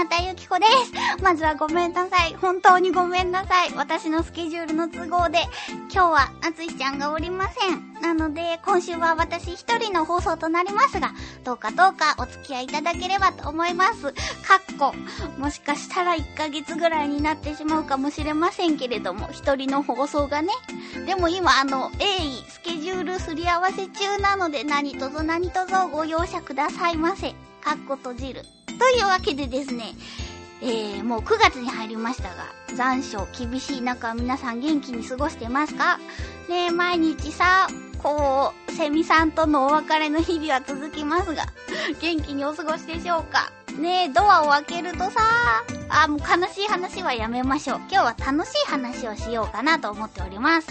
なたゆきこです。まずはごめんなさい。本当にごめんなさい。私のスケジュールの都合で、今日はなついちゃんがおりません。なので、今週は私一人の放送となりますが、どうかどうかお付き合いいただければと思います。かっこ、もしかしたら1ヶ月ぐらいになってしまうかもしれませんけれども、一人の放送がね。でも今、あの、鋭意、スケジュールすり合わせ中なので、何卒何卒ご容赦くださいませ。かっこ閉じる。というわけでですね、えー、もう9月に入りましたが、残暑厳しい中皆さん元気に過ごしてますか？ねえ、毎日さ、こう、セミさんとのお別れの日々は続きますが、元気にお過ごしでしょうか？ねえ、ドアを開けるとさ、あ、もう悲しい話はやめましょう。今日は楽しい話をしようかなと思っております。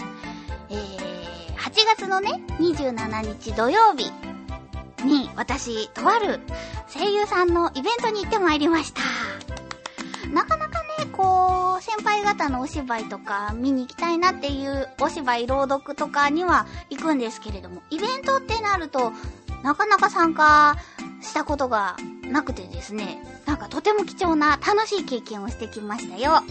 えー、8月のね、27日土曜日に、私、とある声優さんのイベントに行ってまいりました。なかなかね、こう、先輩方のお芝居とか見に行きたいなっていうお芝居朗読とかには行くんですけれども、イベントってなると、なかなか参加したことがなくてですね、なんかとても貴重な楽しい経験をしてきましたよ。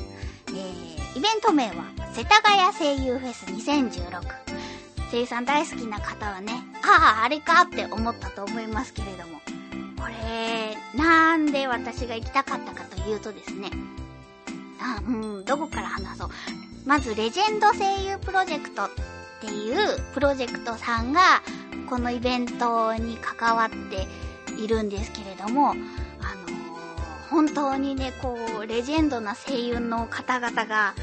えー、イベント名は、世田谷声優フェス2016。声優さん大好きな方はね、ああ、あれかって思ったと思いますけれども、これ、なんで私が行きたかったかというとですね、あうん、どこから話そう。まず、レジェンド声優プロジェクトっていうプロジェクトさんが、このイベントに関わっているんですけれども、あのー本当にね、こう、レジェンドな声優の方々が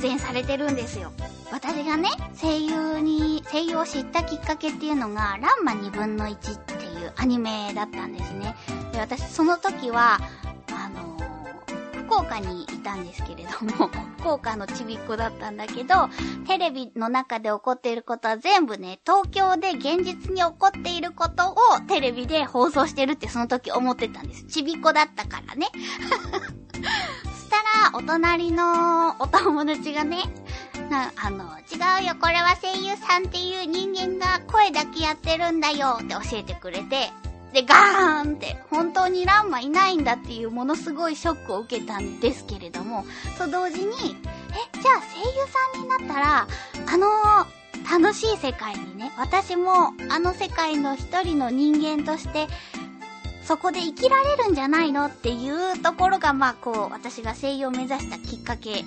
出演されてるんですよ。私がね、声優に、声優を知ったきっかけっていうのが、ランマ2分の1っていうアニメだったんですね。で、私、その時は、あのー福岡にいたんですけれども、福岡のちびっこだったんだけど、テレビの中で起こっていることは全部ね、東京で現実に起こっていることをテレビで放送してるってその時思ってたんです。ちびっこだったからね。そしたら、お隣のお友達がね、な、あの、違うよ、これは声優さんっていう人間が声だけやってるんだよって教えてくれて、で、ガーンって、本当にランマいないんだっていうものすごいショックを受けたんですけれども、と同時に、え、じゃあ声優さんになったら、あの楽しい世界にね、私もあの世界の一人の人間として、そこで生きられるんじゃないのっていうところが、まあこう、私が声優を目指したきっかけ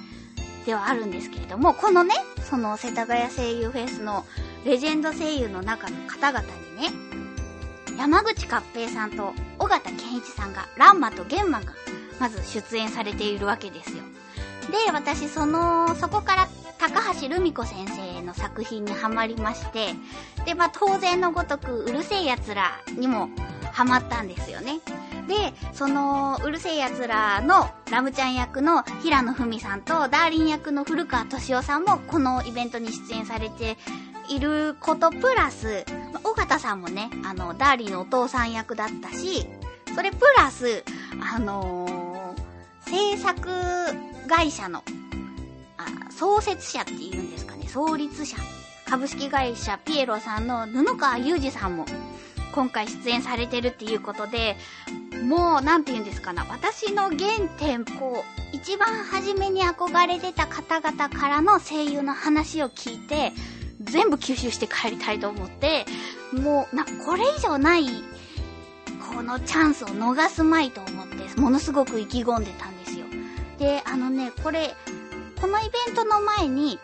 ではあるんですけれども、このね、その世田谷声優フェスのレジェンド声優の中の方々にね、山口勝平さんと尾形健一さんが、ランマとゲンマが、まず出演されているわけですよ。で、私、その、そこから、高橋留美子先生の作品にハマりまして、で、まあ、当然のごとく、うるせえ奴らにもハマったんですよね。で、その、うるせえ奴らのラムちゃん役の平野文さんと、ダーリン役の古川敏夫さんも、このイベントに出演されていることプラス、尾形さんもね、あの、ダーリンのお父さん役だったし、それプラス、あのー制作会社の、あ、創設者っていうんですかね、創立者。株式会社ピエロさんの布川裕二さんも、今回出演されてるっていうことで、もう、なんて言うんですかな、私の原点、こう、一番初めに憧れてた方々からの声優の話を聞いて、全部吸収して帰りたいと思って、もう、な、これ以上ない、このチャンスを逃すまいと思って、ものすごく意気込んでたんですよ。で、あのね、これ、このイベントの前に、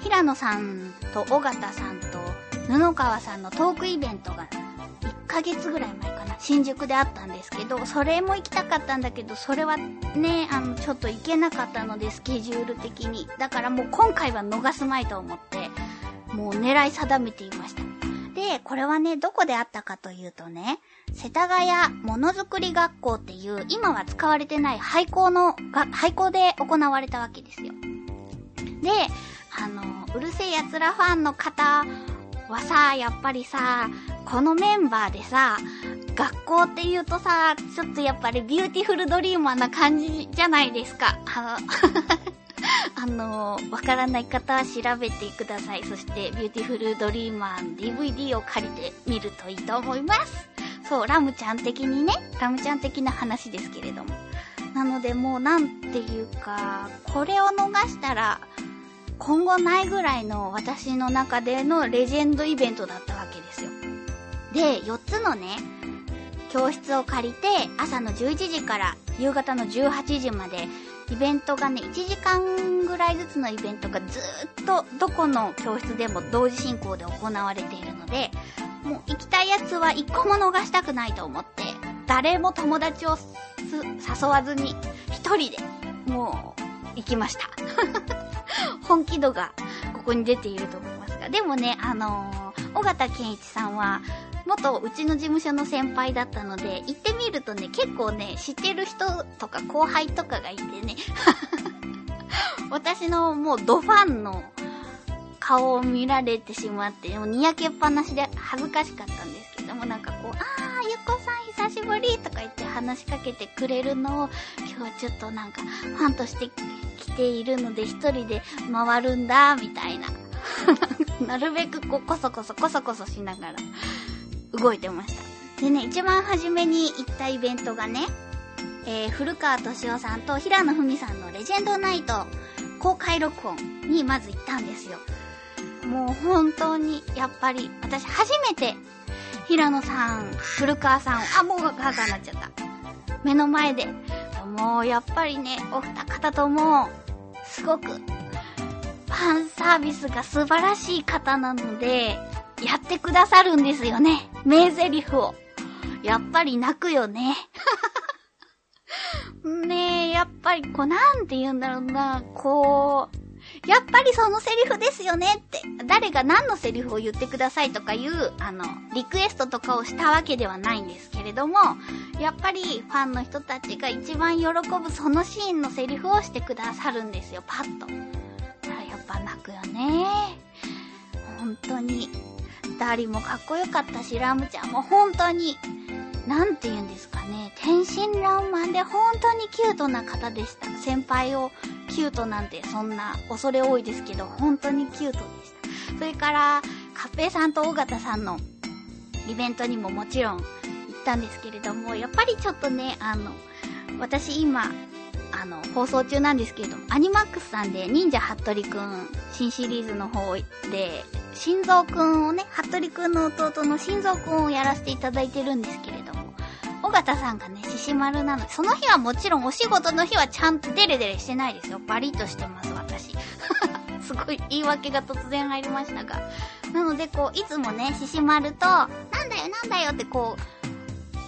平野さんと尾形さんと布川さんのトークイベントがヶ月ぐらい前かな、新宿であったんですけど、それも行きたかったんだけど、それはね、あの、ちょっと行けなかったので、スケジュール的に。だからもう今回は逃すまいと思って、もう狙い定めていました。で、これはね、どこであったかというとね、世田谷ものづくり学校っていう、今は使われてない廃校の、が廃校で行われたわけですよ。で、あの、うる星やつらファンの方はさ、やっぱりさ、このメンバーでさ、学校って言うとさ、ちょっとやっぱりビューティフルドリーマーな感じじゃないですか。あの、あのわからない方は調べてください。そして、ビューティフルドリーマー DVD を借りてみるといいと思います。そう、ラムちゃん的にね、ラムちゃん的な話ですけれども。なのでもうなんていうか、これを逃したら、今後ないぐらいの私の中でのレジェンドイベントだったわけですよ。で、4つのね、教室を借りて、朝の11時から夕方の18時まで、イベントがね、1時間ぐらいずつのイベントがずっとどこの教室でも同時進行で行われているので、もう行きたいやつは一個も逃したくないと思って、誰も友達を誘わずに、一人で、もう、行きました。本気度がここに出ていると思いますが。でもね、あのー、尾形健一さんは、元うちの事務所の先輩だったので、行ってみるとね、結構ね、知ってる人とか後輩とかがいてね、私のもうドファンの顔を見られてしまって、もうにやけっぱなしで恥ずかしかったんですけども、なんかこう、あー、ゆっこさん久しぶりとか言って話しかけてくれるのを、今日ちょっとなんか、ファンとして来ているので一人で回るんだ、みたいな。なるべくこう、こそこそこそこそしながら動いてました。でね、一番初めに行ったイベントがね、えー、古川敏夫さんと平野文さんのレジェンドナイト公開録音にまず行ったんですよ。もう本当に、やっぱり、私初めて、平野さん、古川さん、あ、もう母さんになっちゃった。目の前で、もうやっぱりね、お二方とも、すごく、ファンサービスが素晴らしい方なので、やってくださるんですよね。名台詞を。やっぱり泣くよね。ねえ、やっぱりこう、なんて言うんだろうな、こう、やっぱりそのセリフですよねって、誰が何のセリフを言ってくださいとかいう、あの、リクエストとかをしたわけではないんですけれども、やっぱりファンの人たちが一番喜ぶそのシーンのセリフをしてくださるんですよ、パッと。だからやっぱ泣くよね。本当に。ダーリもかっこよかったし、ラムちゃんも本当に、なんて言うんですかね、天真爛漫で本当にキュートな方でした。先輩をキュートなんてそんな恐れ多いですけど、本当にキュートでした。それから、カッペイさんと尾形さんのイベントにももちろん行ったんですけれども、やっぱりちょっとね、あの、私今、あの、放送中なんですけれども、アニマックスさんで忍者ハットリくん新シリーズの方で、心臓くんをね、ハットリくんの弟の心臓くんをやらせていただいてるんですけど、尾形さんがね、獅子丸なので、その日はもちろんお仕事の日はちゃんとデレデレしてないですよ。バリッとしてます、私。すごい言い訳が突然入りましたが。なので、こう、いつもね、獅子丸と、なんだよなんだよってこ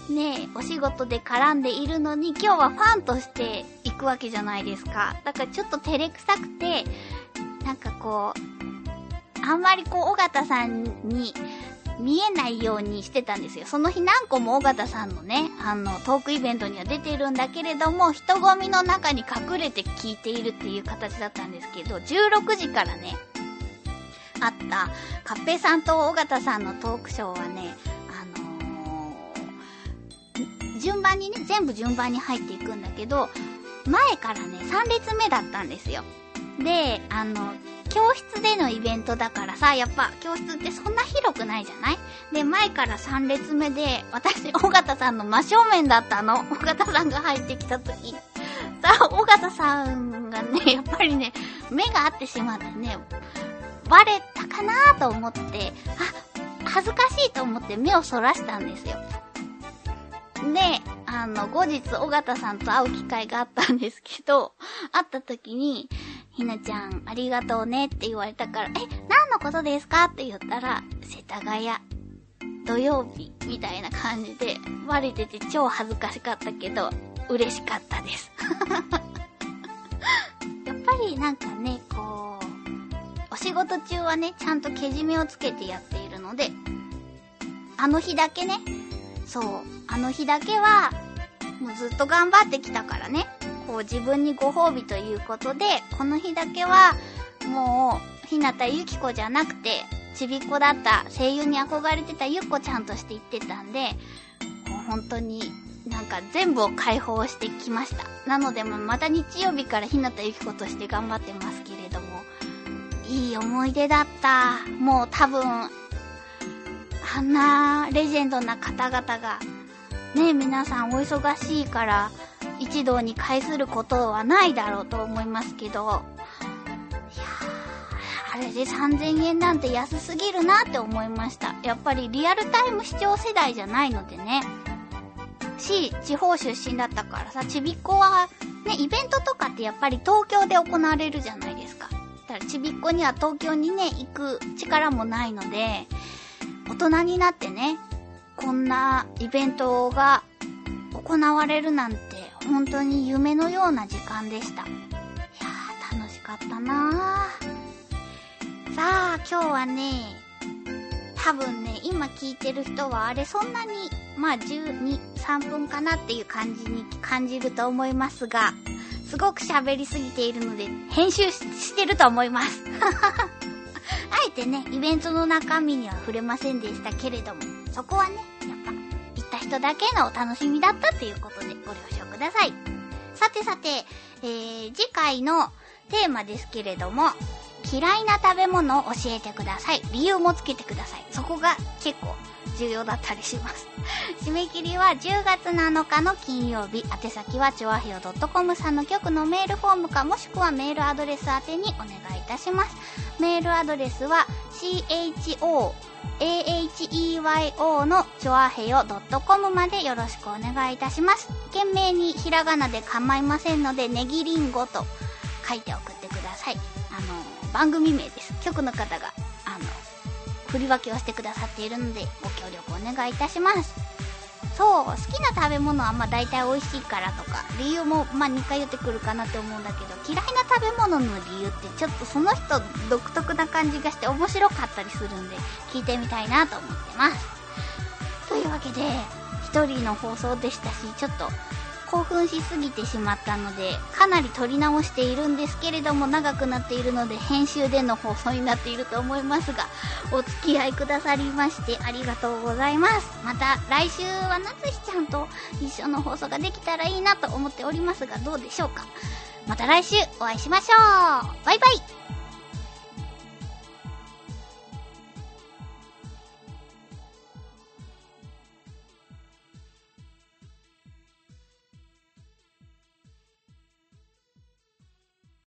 う、ねお仕事で絡んでいるのに、今日はファンとして行くわけじゃないですか。だからちょっと照れくさくて、なんかこう、あんまりこう、尾形さんに見えないようにしてたんですよ。その日何個も尾形さんのね、あの、トークイベントには出てるんだけれども、人混みの中に隠れて聞いているっていう形だったんですけど、16時からね、あった、カッペさんと尾形さんのトークショーはね、あのー、順番にね、全部順番に入っていくんだけど、前からね、3列目だったんですよ。で、あの、教室でのイベントだからさ、やっぱ教室ってそんな広くないじゃない？で、前から3列目で、私、尾形さんの真正面だったの。尾形さんが入ってきた時。さあ、尾形さんがね、やっぱりね、目が合ってしまってね、バレたかなと思って、あ、恥ずかしいと思って目をそらしたんですよ。で、あの、後日、尾形さんと会う機会があったんですけど、会った時に、ひなちゃん、ありがとうねって言われたから、え、何のことですかって言ったら、世田谷、土曜日、みたいな感じで、バレてて超恥ずかしかったけど、嬉しかったです。やっぱりなんかね、こう、お仕事中はね、ちゃんとけじめをつけてやっているので、あの日だけね、そう、あの日だけは、もうずっと頑張ってきたからね、こう自分にご褒美ということで、この日だけは、もう、ひなたゆきこじゃなくて、ちびっこだった声優に憧れてたゆっこちゃんとして言ってたんで、こう本当になんか全部を解放してきました。なので、また日曜日からひなたゆきことして頑張ってますけれども、いい思い出だった。もう多分、あんなレジェンドな方々が、ね、皆さんお忙しいから、一堂に会することはないだろうと思いますけど、いやあれで3000円なんて安すぎるなって思いました。やっぱりリアルタイム視聴世代じゃないのでね。し、地方出身だったからさ、ちびっこは、ね、イベントとかってやっぱり東京で行われるじゃないですか。だからちびっこには東京にね、行く力もないので、大人になってね、こんなイベントが行われるなんて、本当に夢のような時間でした。いやー、楽しかったなー。さあ、今日はね、多分ね、今聞いてる人はあれそんなに、まあ12、3分かなっていう感じに感じると思いますが、すごく喋りすぎているので、編集してると思います。あえてね、イベントの中身には触れませんでしたけれども、そこはね、やっぱ、人だけのお楽しみだったということでご了承ください。さてさて、えー、次回のテーマですけれども、嫌いな食べ物を教えてください。理由もつけてください。そこが結構重要だったりします。締め切りは10月7日の金曜日。宛先はちわひよ .com さんの局のメールフォームかもしくはメールアドレス宛てにお願いいたします。メールアドレスは cho aheyo のちょあへよ .com までよろしくお願いいたします。懸命にひらがなで構いませんので、ネギリンゴと書いて送ってください。あの番組名です。局の方が、振り分けをしてくださっているので、ご協力お願いいたします。そう、好きな食べ物はまあ大体美味しいからとか、理由もまあ2回言ってくるかなって思うんだけど、嫌いな食べ物の理由ってちょっとその人独特な感じがして面白かったりするんで、聞いてみたいなと思ってます。というわけで、一人の放送でしたし、ちょっと興奮しすぎてしまったので、かなり撮り直しているんですけれども、長くなっているので、編集での放送になっていると思いますが、お付き合いくださりまして、ありがとうございます。また、来週はなつひちゃんと一緒の放送ができたらいいなと思っておりますが、どうでしょうか。また来週お会いしましょうバイバイ